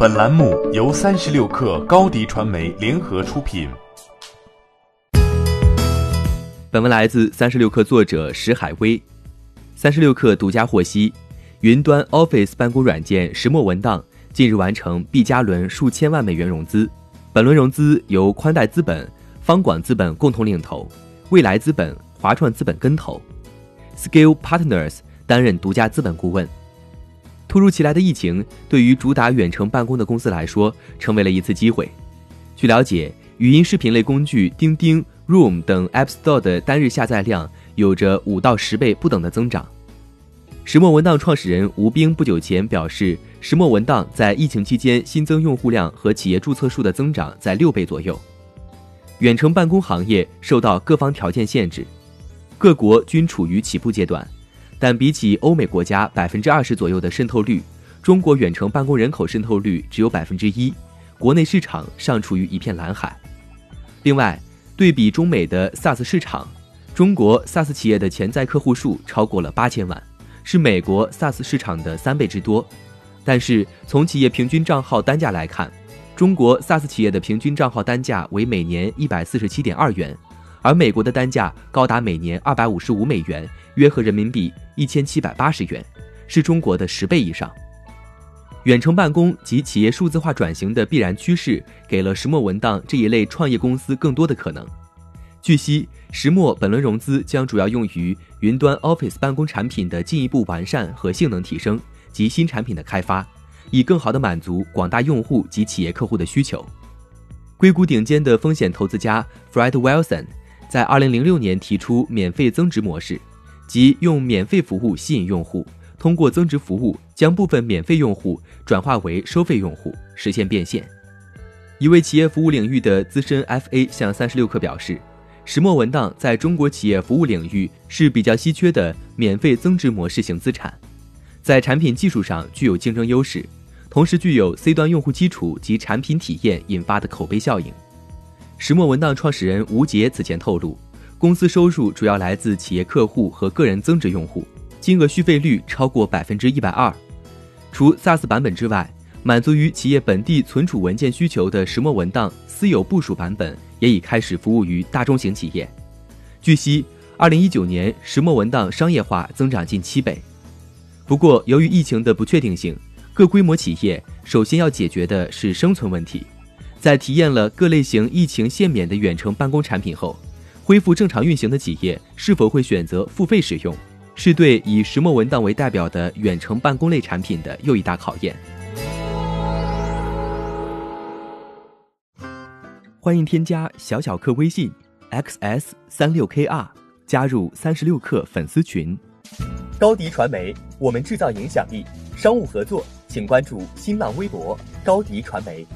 本栏目由三十六氪高低传媒联合出品。本文来自三十六氪作者石海威。三十六氪独家获悉，云端 Office 办公软件石墨文档近日完成 B 加轮数千万美元融资。本轮融资由宽带资本、方广资本共同领投，未来资本、华创资本跟投，Scale Partners 担任独家资本顾问。突如其来的疫情对于主打远程办公的公司来说，成为了一次机会。据了解，语音视频类工具钉钉、Room 等 App Store 的单日下载量有着五到十倍不等的增长。石墨文档创始人吴冰不久前表示，石墨文档在疫情期间新增用户量和企业注册数的增长在六倍左右。远程办公行业受到各方条件限制，各国均处于起步阶段。但比起欧美国家百分之二十左右的渗透率，中国远程办公人口渗透率只有百分之一，国内市场尚处于一片蓝海。另外，对比中美的 SaaS 市场，中国 SaaS 企业的潜在客户数超过了八千万，是美国 SaaS 市场的三倍之多。但是从企业平均账号单价来看，中国 SaaS 企业的平均账号单价为每年一百四十七点二元。而美国的单价高达每年二百五十五美元，约合人民币一千七百八十元，是中国的十倍以上。远程办公及企业数字化转型的必然趋势，给了石墨文档这一类创业公司更多的可能。据悉，石墨本轮融资将主要用于云端 Office 办公产品的进一步完善和性能提升及新产品的开发，以更好地满足广大用户及企业客户的需求。硅谷顶尖的风险投资家 Fred Wilson。在二零零六年提出免费增值模式，即用免费服务吸引用户，通过增值服务将部分免费用户转化为收费用户，实现变现。一位企业服务领域的资深 FA 向三十六氪表示，石墨文档在中国企业服务领域是比较稀缺的免费增值模式型资产，在产品技术上具有竞争优势，同时具有 C 端用户基础及产品体验引发的口碑效应。石墨文档创始人吴杰此前透露，公司收入主要来自企业客户和个人增值用户，金额续费率超过百分之一百二。除 SaaS 版本之外，满足于企业本地存储文件需求的石墨文档私有部署版本也已开始服务于大中型企业。据悉，二零一九年石墨文档商业化增长近七倍。不过，由于疫情的不确定性，各规模企业首先要解决的是生存问题。在体验了各类型疫情限免的远程办公产品后，恢复正常运行的企业是否会选择付费使用，是对以石墨文档为代表的远程办公类产品的又一大考验。欢迎添加小小客微信 xs 三六 kr，加入三十六氪粉丝群。高迪传媒，我们制造影响力。商务合作，请关注新浪微博高迪传媒。